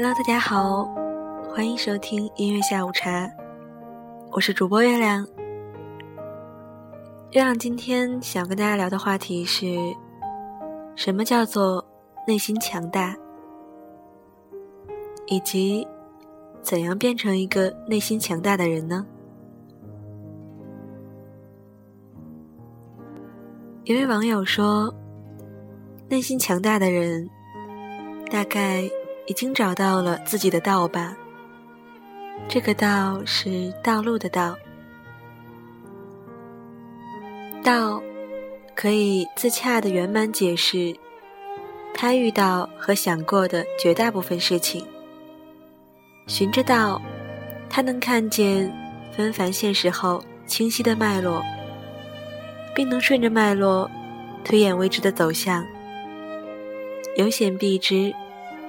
Hello，大家好，欢迎收听音乐下午茶，我是主播月亮。月亮今天想跟大家聊的话题是：什么叫做内心强大，以及怎样变成一个内心强大的人呢？一位网友说：“内心强大的人，大概……”已经找到了自己的道吧。这个道是道路的道，道可以自洽的圆满解释他遇到和想过的绝大部分事情。循着道，他能看见纷繁现实后清晰的脉络，并能顺着脉络推演未知的走向。有险必之。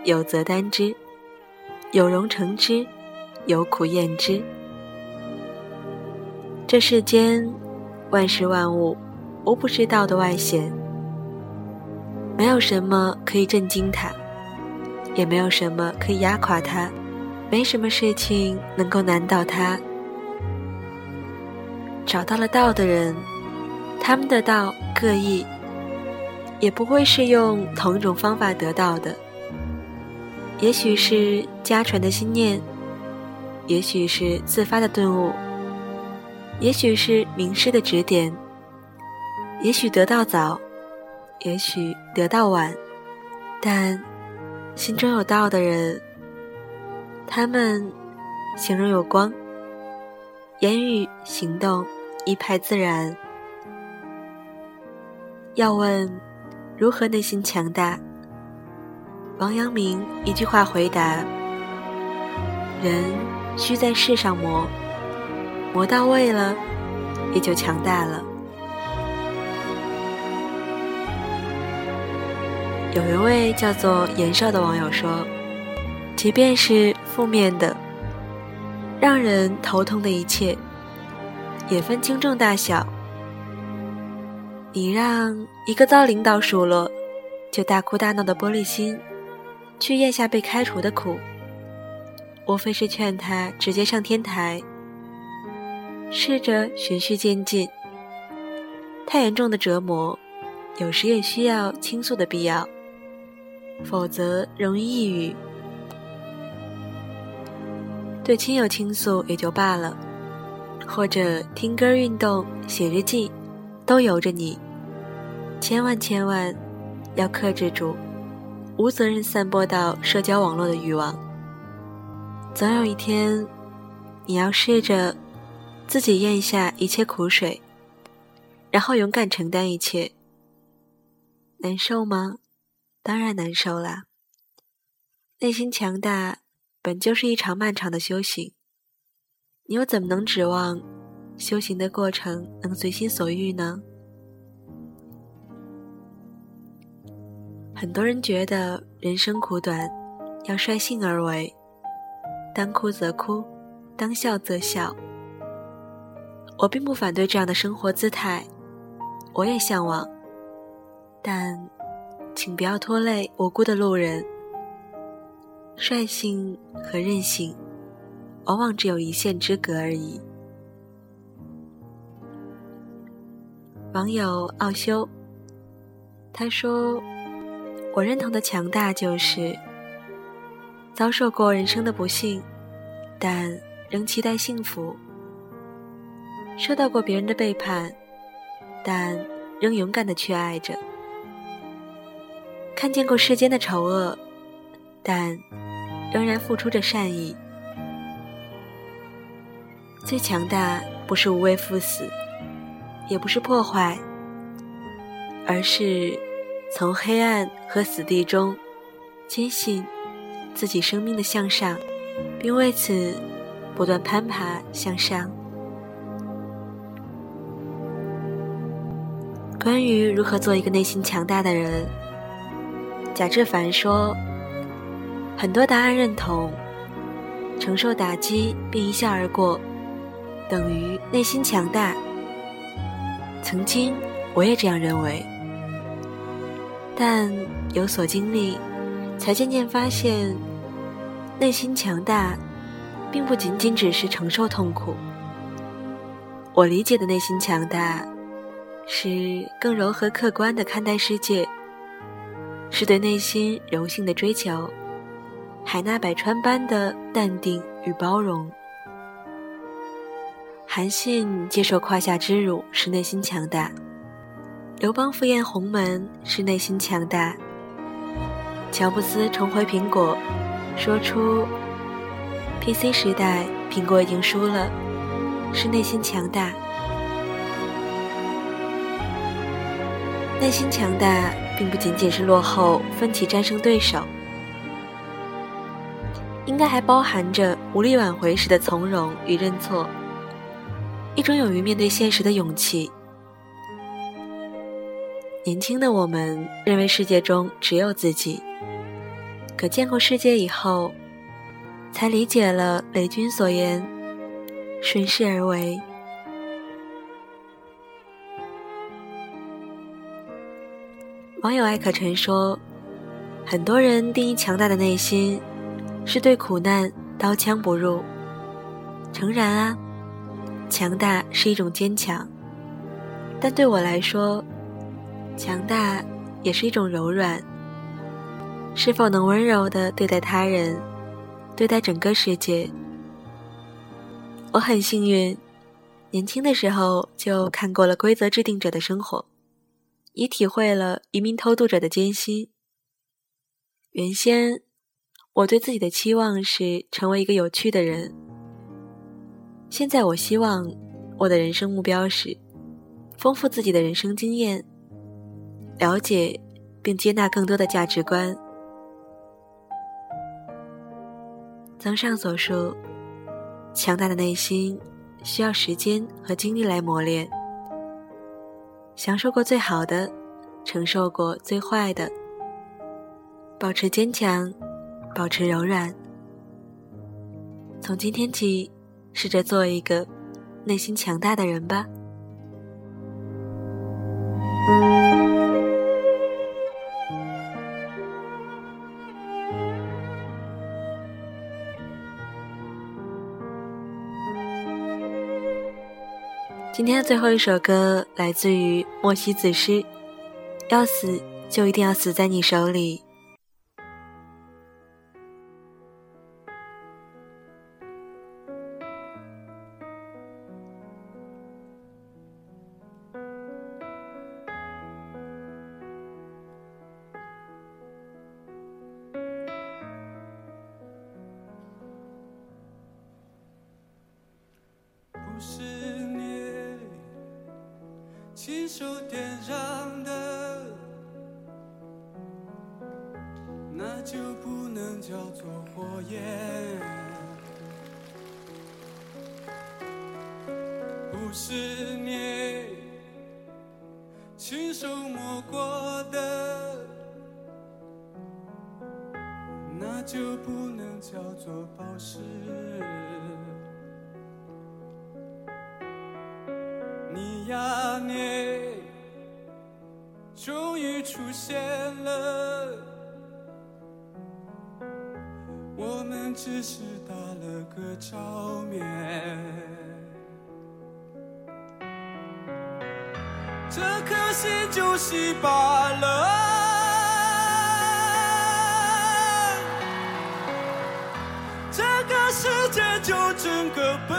有则担之，有容成之，有苦厌之。这世间万事万物，无不是道的外显。没有什么可以震惊他，也没有什么可以压垮他，没什么事情能够难倒他。找到了道的人，他们的道各异，也不会是用同一种方法得到的。也许是家传的心念，也许是自发的顿悟，也许是名师的指点，也许得到早，也许得到晚，但心中有道的人，他们心中有光，言语行动一派自然。要问如何内心强大？王阳明一句话回答：“人需在世上磨，磨到位了，也就强大了。”有一位叫做严少的网友说：“即便是负面的、让人头痛的一切，也分轻重大小。你让一个遭领导数落就大哭大闹的玻璃心。”去咽下被开除的苦，无非是劝他直接上天台，试着循序渐进。太严重的折磨，有时也需要倾诉的必要，否则容易抑郁。对亲友倾诉也就罢了，或者听歌、运动、写日记，都由着你。千万千万要克制住。无责任散播到社交网络的欲望，总有一天，你要试着自己咽下一切苦水，然后勇敢承担一切。难受吗？当然难受啦。内心强大本就是一场漫长的修行，你又怎么能指望修行的过程能随心所欲呢？很多人觉得人生苦短，要率性而为，当哭则哭，当笑则笑。我并不反对这样的生活姿态，我也向往，但请不要拖累无辜的路人。率性和任性，往往只有一线之隔而已。网友奥修，他说。我认同的强大就是遭受过人生的不幸，但仍期待幸福；受到过别人的背叛，但仍勇敢的去爱着；看见过世间的丑恶，但仍然付出着善意。最强大不是无畏赴死，也不是破坏，而是。从黑暗和死地中，坚信自己生命的向上，并为此不断攀爬向上。关于如何做一个内心强大的人，贾志凡说：“很多答案认同，承受打击并一笑而过，等于内心强大。曾经我也这样认为。”但有所经历，才渐渐发现，内心强大，并不仅仅只是承受痛苦。我理解的内心强大，是更柔和客观的看待世界，是对内心柔性的追求，海纳百川般的淡定与包容。韩信接受胯下之辱是内心强大，刘邦赴宴鸿门是内心强大，乔布斯重回苹果，说出 PC 时代苹果已经输了。是内心强大，内心强大并不仅仅是落后奋起战胜对手，应该还包含着无力挽回时的从容与认错，一种勇于面对现实的勇气。年轻的我们认为世界中只有自己，可见过世界以后，才理解了雷军所言。顺势而为。网友艾可晨说：“很多人定义强大的内心，是对苦难刀枪不入。诚然啊，强大是一种坚强，但对我来说，强大也是一种柔软。是否能温柔的对待他人，对待整个世界？”我很幸运，年轻的时候就看过了规则制定者的生活，也体会了移民偷渡者的艰辛。原先我对自己的期望是成为一个有趣的人，现在我希望我的人生目标是丰富自己的人生经验，了解并接纳更多的价值观。综上所述。强大的内心需要时间和精力来磨练。享受过最好的，承受过最坏的，保持坚强，保持柔软。从今天起，试着做一个内心强大的人吧。今天最后一首歌来自于莫西子诗，要死就一定要死在你手里。亲手点燃的，那就不能叫做火焰。不是你亲手摸过的，那就不能叫做宝石。你。终于出现了，我们只是打了个照面，这颗心就稀罢了，这个世界就整个崩